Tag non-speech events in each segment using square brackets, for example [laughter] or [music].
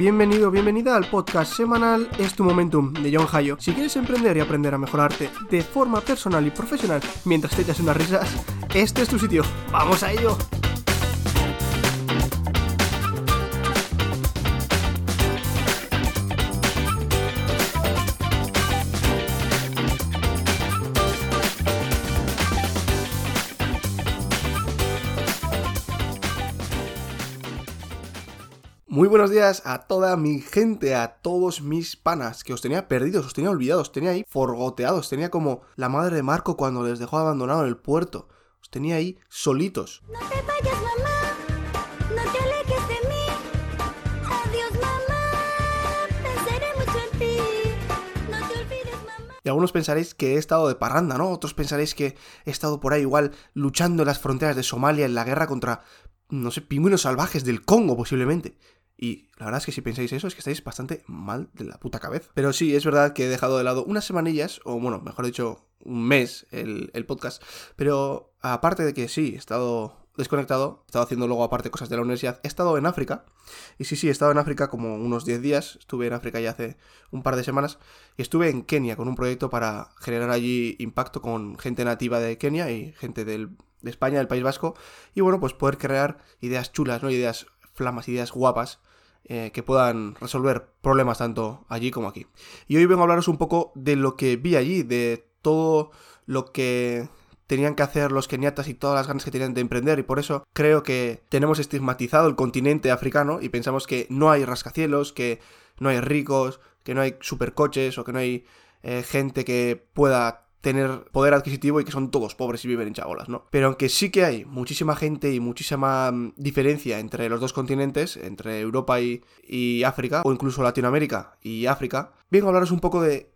Bienvenido, bienvenida al podcast semanal Es tu Momentum de John Hayo. Si quieres emprender y aprender a mejorarte de forma personal y profesional mientras te echas unas risas, este es tu sitio. ¡Vamos a ello! Buenos días a toda mi gente, a todos mis panas, que os tenía perdidos, os tenía olvidados, os tenía ahí forgoteados, tenía como la madre de Marco cuando les dejó abandonado en el puerto. Os tenía ahí solitos. No te vayas, mamá. No te alejes de mí. Adiós, mamá. Pensaré mucho en ti. No te olvides, mamá. Y algunos pensaréis que he estado de parranda, ¿no? Otros pensaréis que he estado por ahí igual luchando en las fronteras de Somalia en la guerra contra, no sé, pingüinos salvajes del Congo posiblemente. Y la verdad es que si pensáis eso es que estáis bastante mal de la puta cabeza. Pero sí, es verdad que he dejado de lado unas semanillas, o bueno, mejor dicho, un mes el, el podcast. Pero aparte de que sí, he estado desconectado, he estado haciendo luego aparte cosas de la universidad, he estado en África. Y sí, sí, he estado en África como unos 10 días. Estuve en África ya hace un par de semanas. Y estuve en Kenia con un proyecto para generar allí impacto con gente nativa de Kenia y gente del, de España, del País Vasco. Y bueno, pues poder crear ideas chulas, ¿no? Ideas flamas, ideas guapas eh, que puedan resolver problemas tanto allí como aquí. Y hoy vengo a hablaros un poco de lo que vi allí, de todo lo que tenían que hacer los keniatas y todas las ganas que tenían de emprender y por eso creo que tenemos estigmatizado el continente africano y pensamos que no hay rascacielos, que no hay ricos, que no hay supercoches o que no hay eh, gente que pueda tener poder adquisitivo y que son todos pobres y viven en chabolas, ¿no? Pero aunque sí que hay muchísima gente y muchísima mm, diferencia entre los dos continentes, entre Europa y, África, o incluso Latinoamérica y África, vengo a hablaros un poco de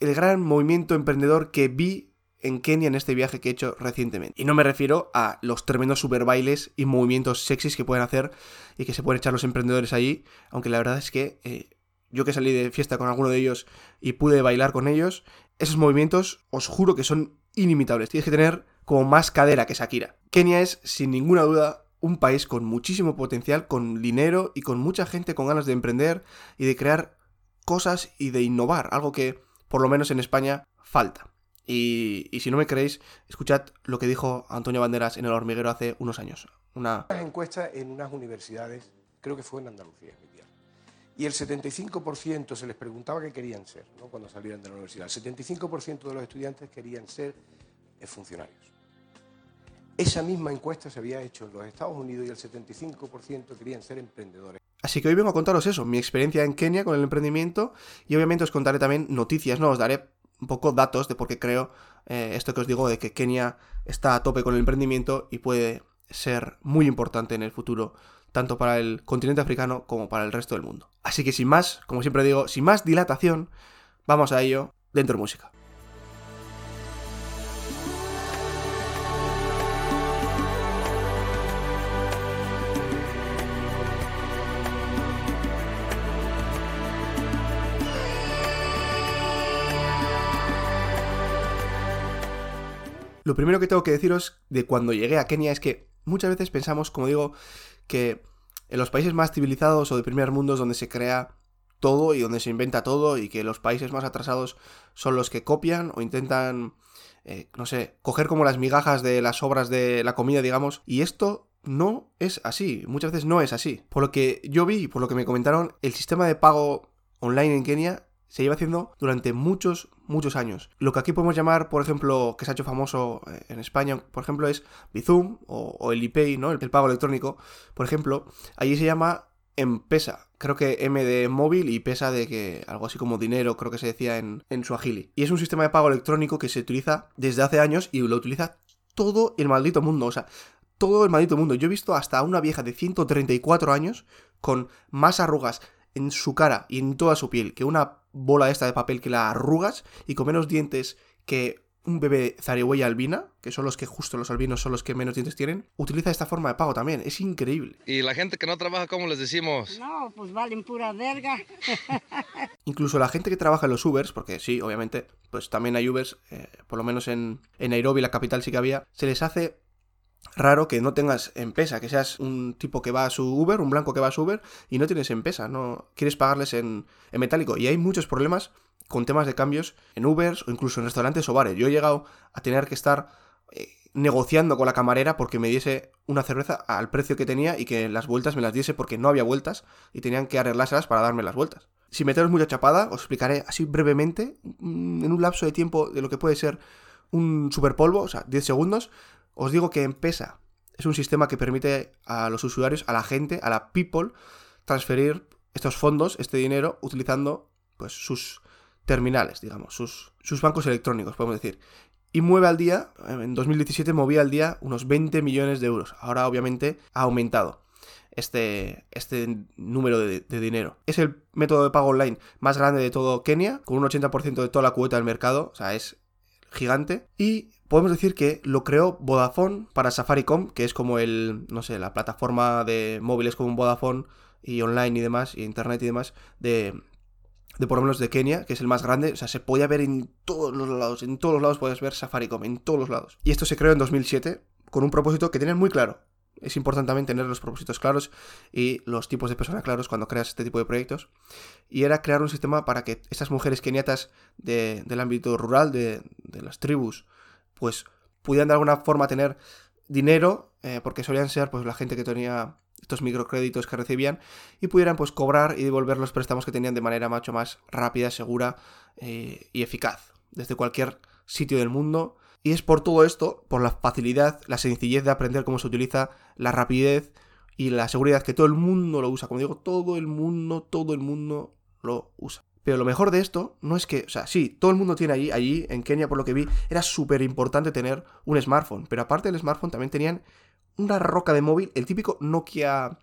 el gran movimiento emprendedor que vi en Kenia en este viaje que he hecho recientemente. Y no me refiero a los tremendos super bailes y movimientos sexys que pueden hacer y que se pueden echar los emprendedores allí, aunque la verdad es que eh, yo que salí de fiesta con alguno de ellos y pude bailar con ellos, esos movimientos os juro que son inimitables. Tienes que tener como más cadera que Shakira. Kenia es, sin ninguna duda, un país con muchísimo potencial, con dinero y con mucha gente con ganas de emprender y de crear cosas y de innovar, algo que, por lo menos en España, falta. Y, y si no me creéis, escuchad lo que dijo Antonio Banderas en el hormiguero hace unos años. Una unas encuestas en unas universidades, creo que fue en Andalucía. Y el 75% se les preguntaba qué querían ser ¿no? cuando salieran de la universidad. El 75% de los estudiantes querían ser eh, funcionarios. Esa misma encuesta se había hecho en los Estados Unidos y el 75% querían ser emprendedores. Así que hoy vengo a contaros eso, mi experiencia en Kenia con el emprendimiento y obviamente os contaré también noticias, ¿no? Os daré un poco datos de por qué creo eh, esto que os digo de que Kenia está a tope con el emprendimiento y puede ser muy importante en el futuro, tanto para el continente africano como para el resto del mundo. Así que sin más, como siempre digo, sin más dilatación, vamos a ello dentro de música. Lo primero que tengo que deciros de cuando llegué a Kenia es que muchas veces pensamos, como digo, que en los países más civilizados o de primer mundo es donde se crea todo y donde se inventa todo y que los países más atrasados son los que copian o intentan, eh, no sé, coger como las migajas de las obras de la comida, digamos, y esto no es así, muchas veces no es así. Por lo que yo vi, por lo que me comentaron, el sistema de pago online en Kenia se lleva haciendo durante muchos, muchos años. Lo que aquí podemos llamar, por ejemplo, que se ha hecho famoso eh, en España, por ejemplo, es Bizum o, el IPay, ¿no? El, pago electrónico, por ejemplo, allí se llama M-Pesa. Creo que M de móvil y pesa de que algo así como dinero, creo que se decía en, en Swahili. Y es un sistema de pago electrónico que se utiliza desde hace años y lo utiliza todo el maldito mundo. O sea, todo el maldito mundo. Yo he visto hasta una vieja de 134 años con más arrugas en su cara y en toda su piel que una bola esta de papel que la arrugas y con menos dientes que un bebé zarigüeya albina, que son los que justo los albinos son los que menos dientes tienen, utiliza esta forma de pago también. Es increíble. Y la gente que no trabaja, ¿cómo les decimos? No, pues valen pura verga. [laughs] Incluso la gente que trabaja en los Ubers, porque sí, obviamente, pues también hay Ubers, eh, por lo menos en, en Nairobi, la capital sí que había, se les hace raro que no tengas M-Pesa, que seas un tipo que va a su Uber, un blanco que va a su Uber y no tienes M-Pesa, no quieres pagarles en, en metálico. Y hay muchos problemas con temas de cambios en Ubers o incluso en restaurantes o bares. Yo he llegado a tener que estar eh, negociando con la camarera porque me diese una cerveza al precio que tenía y que las vueltas me las diese porque no había vueltas y tenían que arreglárselas para darme las vueltas. Sin meteros mucha chapada, os explicaré así brevemente, mm, en un lapso de tiempo de lo que puede ser un superpolvo, o sea, 10 segundos, os digo que M-Pesa es un sistema que permite a los usuarios, a la gente, a la people, transferir estos fondos, este dinero, utilizando pues sus terminales, digamos, sus, sus bancos electrónicos, podemos decir. Y mueve al día, en 2017 movía al día unos 20 millones de euros. Ahora obviamente ha aumentado este, este número de, de dinero. Es el método de pago online más grande de todo Kenia, con un 80% de toda la cuota del mercado, o sea, es gigante. Y podemos decir que lo creó Vodafone para Safaricom, que es como el, no sé, la plataforma de móviles como Vodafone y online y demás, y internet y demás, de, de por lo menos de Kenia, que es el más grande, o sea, se podía ver en todos los lados, en todos los lados puedes ver Safaricom, en todos los lados. Y esto se creó en 2007 con un propósito que tenían muy claro. Es importante también tener los propósitos claros y los tipos de personas claros cuando creas este tipo de proyectos. Y era crear un sistema para que estas mujeres keniatas de- del ámbito rural, de, de las tribus, pues pudieran de alguna forma tener dinero, eh, porque solían ser pues la gente que tenía estos microcréditos que recibían, y pudieran pues cobrar y devolver los préstamos que tenían de manera mucho más rápida, segura eh, y eficaz, desde cualquier sitio del mundo. Y es por todo esto, por la facilidad, la sencillez de aprender cómo se utiliza, la rapidez y la seguridad que todo el mundo lo usa. Como digo, todo el mundo, todo el mundo lo usa. Pero lo mejor de esto no es que, o sea, sí, todo el mundo tiene allí, allí en Kenia por lo que vi, era súper importante tener un smartphone. Pero aparte del smartphone también tenían una roca de móvil, el típico Nokia,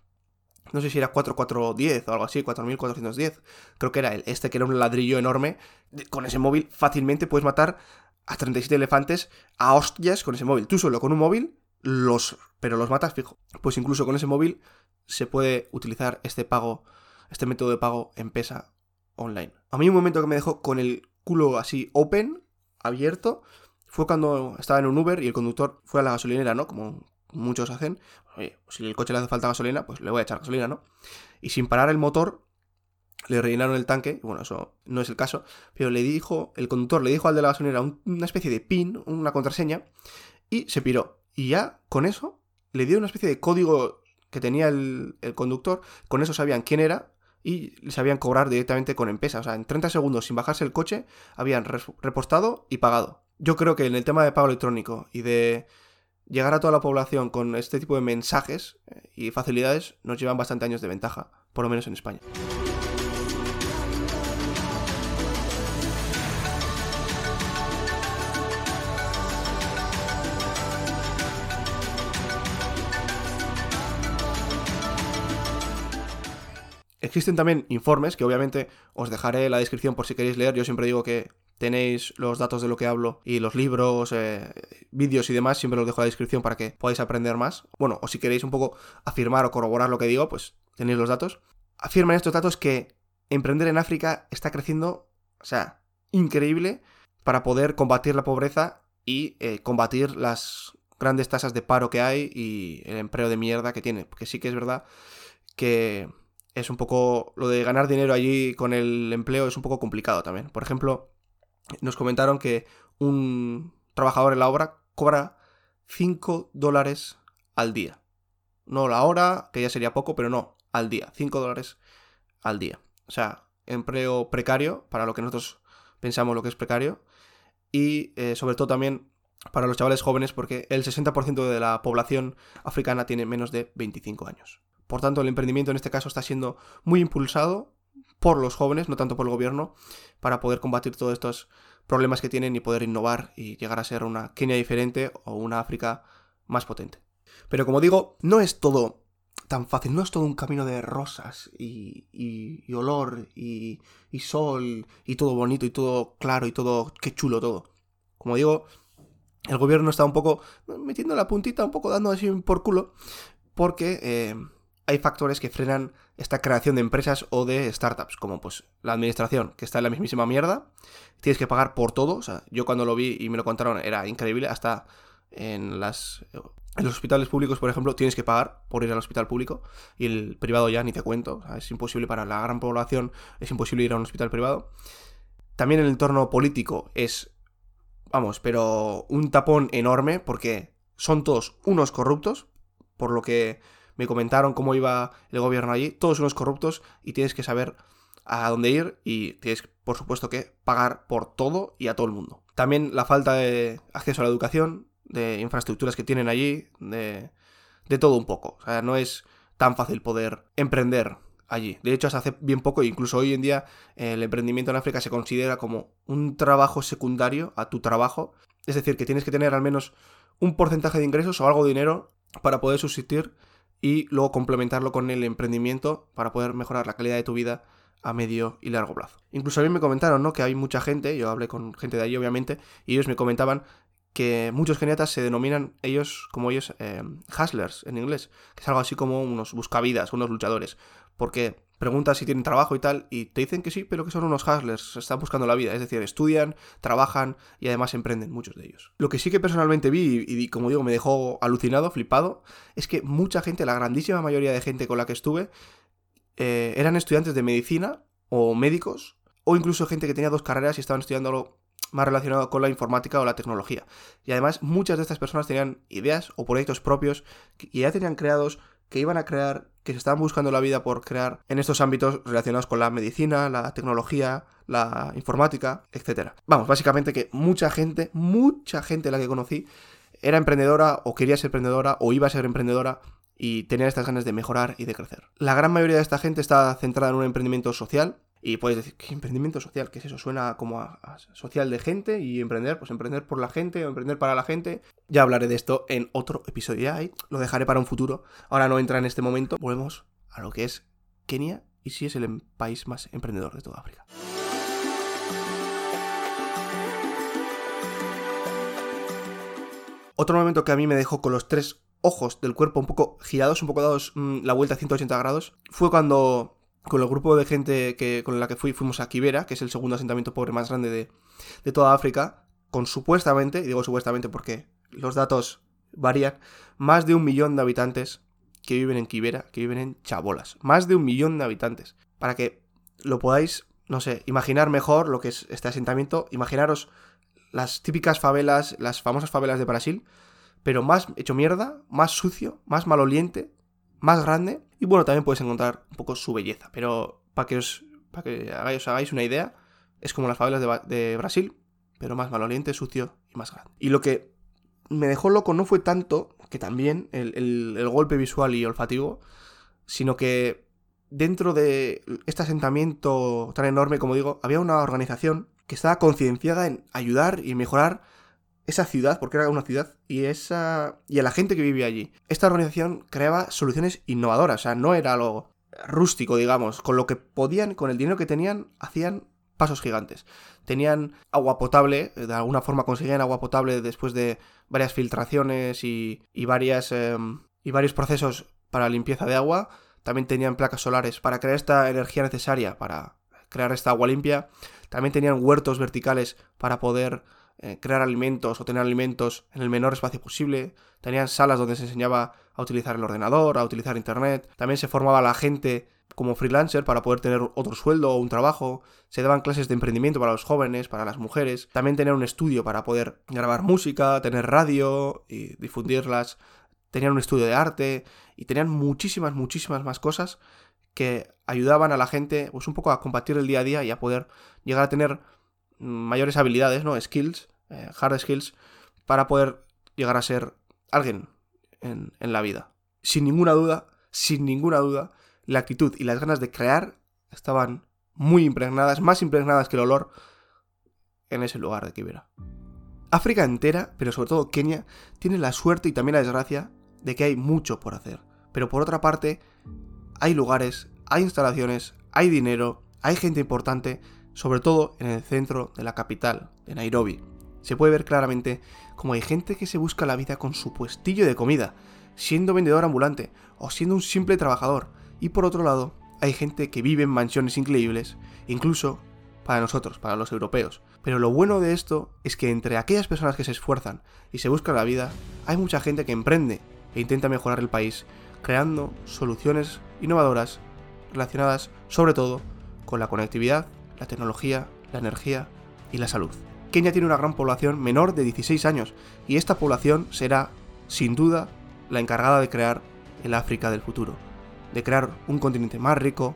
no sé si era 4410 o algo así, 4410, creo que era el, este que era un ladrillo enorme. Con ese móvil fácilmente puedes matar a 37 elefantes a hostias con ese móvil. Tú solo con un móvil los, pero los matas fijo. Pues incluso con ese móvil se puede utilizar este pago, este método de pago en pesa online. A mí un momento que me dejó con el culo así open, abierto, fue cuando estaba en un Uber y el conductor fue a la gasolinera, ¿no? Como muchos hacen. Oye, si el coche le hace falta gasolina, pues le voy a echar gasolina, ¿no? Y sin parar el motor, le rellenaron el tanque. Bueno, eso no es el caso. Pero le dijo, el conductor le dijo al de la gasolinera un- una especie de pin, una contraseña, y se piró. Y ya con eso le dio una especie de código que tenía el, el conductor. Con eso sabían quién era y sabían cobrar directamente con M-Pesa. O sea, en 30 segundos sin bajarse el coche, habían repostado y pagado. Yo creo que en el tema de pago electrónico y de llegar a toda la población con este tipo de mensajes eh, y facilidades nos llevan bastante años de ventaja, por lo menos en España. Existen también informes que obviamente os dejaré en la descripción por si queréis leer. Yo siempre digo que tenéis los datos de lo que hablo y los libros, eh, vídeos y demás, siempre los dejo en la descripción para que podáis aprender más. Bueno, o si queréis un poco afirmar o corroborar lo que digo, pues tenéis los datos. Afirman estos datos que emprender en África está creciendo, o sea, increíble para poder combatir la pobreza y eh, combatir las grandes tasas de paro que hay y el empleo de mierda que tiene. Porque sí que es verdad que es un poco. Lo de ganar dinero allí con el empleo es un poco complicado también. Por ejemplo, nos comentaron que un trabajador en la obra cobra 5 dólares al día. No la hora, que ya sería poco, pero no, al día. 5 dólares al día. O sea, empleo precario, para lo que nosotros pensamos lo que es precario. Y eh, sobre todo también para los chavales jóvenes, porque el 60% de la población africana tiene menos de 25 años. Por tanto, el emprendimiento en este caso está siendo muy impulsado por los jóvenes, no tanto por el gobierno, para poder combatir todos estos problemas que tienen y poder innovar y llegar a ser una Kenia diferente o una África más potente. Pero como digo, no es todo tan fácil, no es todo un camino de rosas y, y- olor y, y sol y todo bonito y todo claro y todo, qué chulo todo. Como digo, el gobierno está un poco metiendo la puntita, un poco dando así por culo, porque eh, hay factores que frenan esta creación de empresas o de startups, como pues la administración, que está en la mismísima mierda, tienes que pagar por todo, o sea, yo cuando lo vi y me lo contaron era increíble, hasta en las En los hospitales públicos, por ejemplo, tienes que pagar por ir al hospital público y el privado ya ni te cuento. Es imposible para la gran población, es imposible ir a un hospital privado. También el entorno político es, vamos, pero un tapón enorme porque son todos unos corruptos, por lo que me comentaron cómo iba el gobierno allí, todos unos corruptos y tienes que saber a dónde ir y tienes, por supuesto, que pagar por todo y a todo el mundo. También la falta de acceso a la educación, de infraestructuras que tienen allí, de, todo un poco. O sea, no es tan fácil poder emprender allí. De hecho, hasta hace bien poco, incluso hoy en día, el emprendimiento en África se considera como un trabajo secundario a tu trabajo. Es decir, que tienes que tener al menos un porcentaje de ingresos o algo de dinero para poder subsistir y luego complementarlo con el emprendimiento para poder mejorar la calidad de tu vida a medio y largo plazo. Incluso a mí me comentaron, ¿no? Que hay mucha gente, yo hablé con gente de allí obviamente, y ellos me comentaban que muchos geniatas se denominan ellos, como ellos, eh, hustlers en inglés, que es algo así como unos buscavidas, unos luchadores, porque preguntas si tienen trabajo y tal, y te dicen que sí, pero que son unos hustlers, están buscando la vida, es decir, estudian, trabajan y además emprenden muchos de ellos. Lo que sí que personalmente vi, y, como digo, me dejó alucinado, flipado, es que mucha gente, la grandísima mayoría de gente con la que estuve, eh, eran estudiantes de medicina o médicos, o incluso gente que tenía dos carreras y estaban estudiando algo más relacionado con la informática o la tecnología. Y además muchas de estas personas tenían ideas o proyectos propios que ya tenían creados, que iban a crear, que se estaban buscando la vida por crear en estos ámbitos relacionados con la medicina, la tecnología, la informática, etc. Vamos, básicamente que mucha gente, mucha gente la que conocí, era emprendedora o quería ser emprendedora o iba a ser emprendedora y tenía estas ganas de mejorar y de crecer. La gran mayoría de esta gente está centrada en un emprendimiento social. Y puedes decir, ¿qué emprendimiento social? ¿Qué es eso? Suena como a, social de gente y emprender, pues emprender por la gente o emprender para la gente. Ya hablaré de esto en otro episodio. Ya lo dejaré para un futuro. Ahora no entra en este momento. Volvemos a lo que es Kenia y si es el em- país más emprendedor de toda África. Otro momento que a mí me dejó con los tres ojos del cuerpo un poco girados, un poco dados mm, la vuelta a 180 grados, fue cuando con el grupo de gente que, con la que fui fuimos a Kibera, que es el segundo asentamiento pobre más grande de, de toda África, con supuestamente, y digo supuestamente porque los datos varían, más de un millón de habitantes que viven en Kibera, que viven en Chabolas. Más de un millón de habitantes. Para que lo podáis, no sé, imaginar mejor lo que es este asentamiento, imaginaros las típicas favelas, las famosas favelas de Brasil, pero más hecho mierda, más sucio, más maloliente, más grande. Y bueno, también podéis encontrar un poco su belleza. Pero para que os, para que os hagáis una idea, es como las favelas de, de Brasil, pero más maloliente, sucio y más grande. Y lo que me dejó loco no fue tanto que también el, el- el golpe visual y olfativo, sino que dentro de este asentamiento tan enorme, como digo, había una organización que estaba concienciada en ayudar y mejorar esa ciudad, porque era una ciudad, y esa y a la gente que vivía allí. Esta organización creaba soluciones innovadoras, o sea, no era algo rústico, digamos, con lo que podían, con el dinero que tenían, hacían pasos gigantes. Tenían agua potable, de alguna forma conseguían agua potable después de varias filtraciones y, y varias, em, y varios procesos para limpieza de agua. También tenían placas solares para crear esta energía necesaria para crear esta agua limpia. También tenían huertos verticales para poder eh, crear alimentos o tener alimentos en el menor espacio posible. Tenían salas donde se enseñaba a utilizar el ordenador, a utilizar internet. También se formaba la gente como freelancer para poder tener otro sueldo o un trabajo. Se daban clases de emprendimiento para los jóvenes, para las mujeres. También tener un estudio para poder grabar música, tener radio y difundirlas. Tenían un estudio de arte y tenían muchísimas, muchísimas más cosas que ayudaban a la gente pues un poco a combatir el día a día y a poder llegar a tener mm, mayores habilidades, ¿no? Skills, eh, hard skills, para poder llegar a ser alguien en, la vida. Sin ninguna duda, sin ninguna duda, la actitud y las ganas de crear estaban muy impregnadas, más impregnadas que el olor, en ese lugar de Kibera. África entera, pero sobre todo Kenia, tiene la suerte y también la desgracia de que hay mucho por hacer. Pero por otra parte, hay lugares, hay instalaciones, hay dinero, hay gente importante, sobre todo en el centro de la capital, de Nairobi. Se puede ver claramente como hay gente que se busca la vida con su puestillo de comida, siendo vendedor ambulante o siendo un simple trabajador. Y por otro lado, hay gente que vive en mansiones increíbles, incluso para nosotros, para los europeos. Pero lo bueno de esto es que entre aquellas personas que se esfuerzan y se buscan la vida, hay mucha gente que emprende e intenta mejorar el país, creando soluciones innovadoras relacionadas sobre todo con la conectividad, la tecnología, la energía y la salud. Kenia tiene una gran población menor de 16 años y esta población será, sin duda, la encargada de crear el África del futuro, de crear un continente más rico,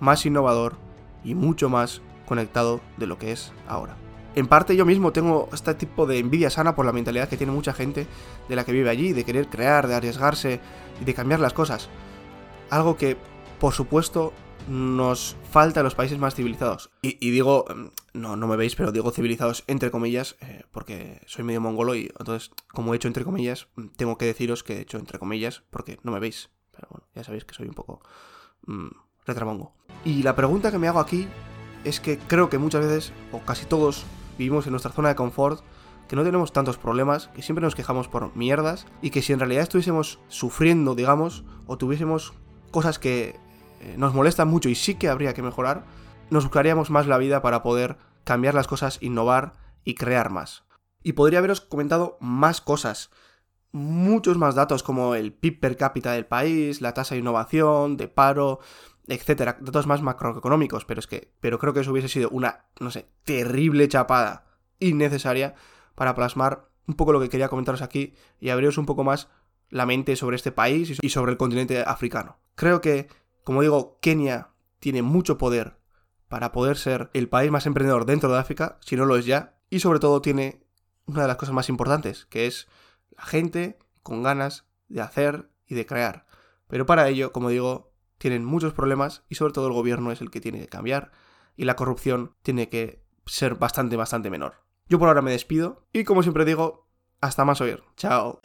más innovador y mucho más conectado de lo que es ahora. En parte yo mismo tengo este tipo de envidia sana por la mentalidad que tiene mucha gente de la que vive allí, de querer crear, de arriesgarse y de cambiar las cosas. Algo que, por supuesto, nos falta en los países más civilizados. Y, digo, mm, no, no me veis, pero digo civilizados entre comillas, eh, porque soy medio mongolo y entonces, como he hecho entre comillas, mm, tengo que deciros que he hecho entre comillas porque no me veis. Pero bueno, ya sabéis que soy un poco mm, retramongo. Y la pregunta que me hago aquí es que creo que muchas veces, o casi todos, vivimos en nuestra zona de confort, que no tenemos tantos problemas, que siempre nos quejamos por mierdas, y que si en realidad estuviésemos sufriendo, digamos, o tuviésemos cosas que nos molestan mucho y sí que habría que mejorar, nos buscaríamos más la vida para poder cambiar las cosas, innovar y crear más. Y podría haberos comentado más cosas, muchos más datos como el PIB per cápita del país, la tasa de innovación, de paro, etcétera, datos más macroeconómicos, pero es que pero creo que eso hubiese sido una, no sé, terrible chapada innecesaria para plasmar un poco lo que quería comentaros aquí y abriros un poco más la mente sobre este país y sobre el continente africano. Creo que, como digo, Kenia tiene mucho poder para poder ser el país más emprendedor dentro de África, si no lo es ya, y sobre todo tiene una de las cosas más importantes, que es la gente con ganas de hacer y de crear. Pero para ello, como digo, tienen muchos problemas y sobre todo el gobierno es el que tiene que cambiar y la corrupción tiene que ser bastante, bastante menor. Yo por ahora me despido y como siempre digo, hasta más oír. Chao.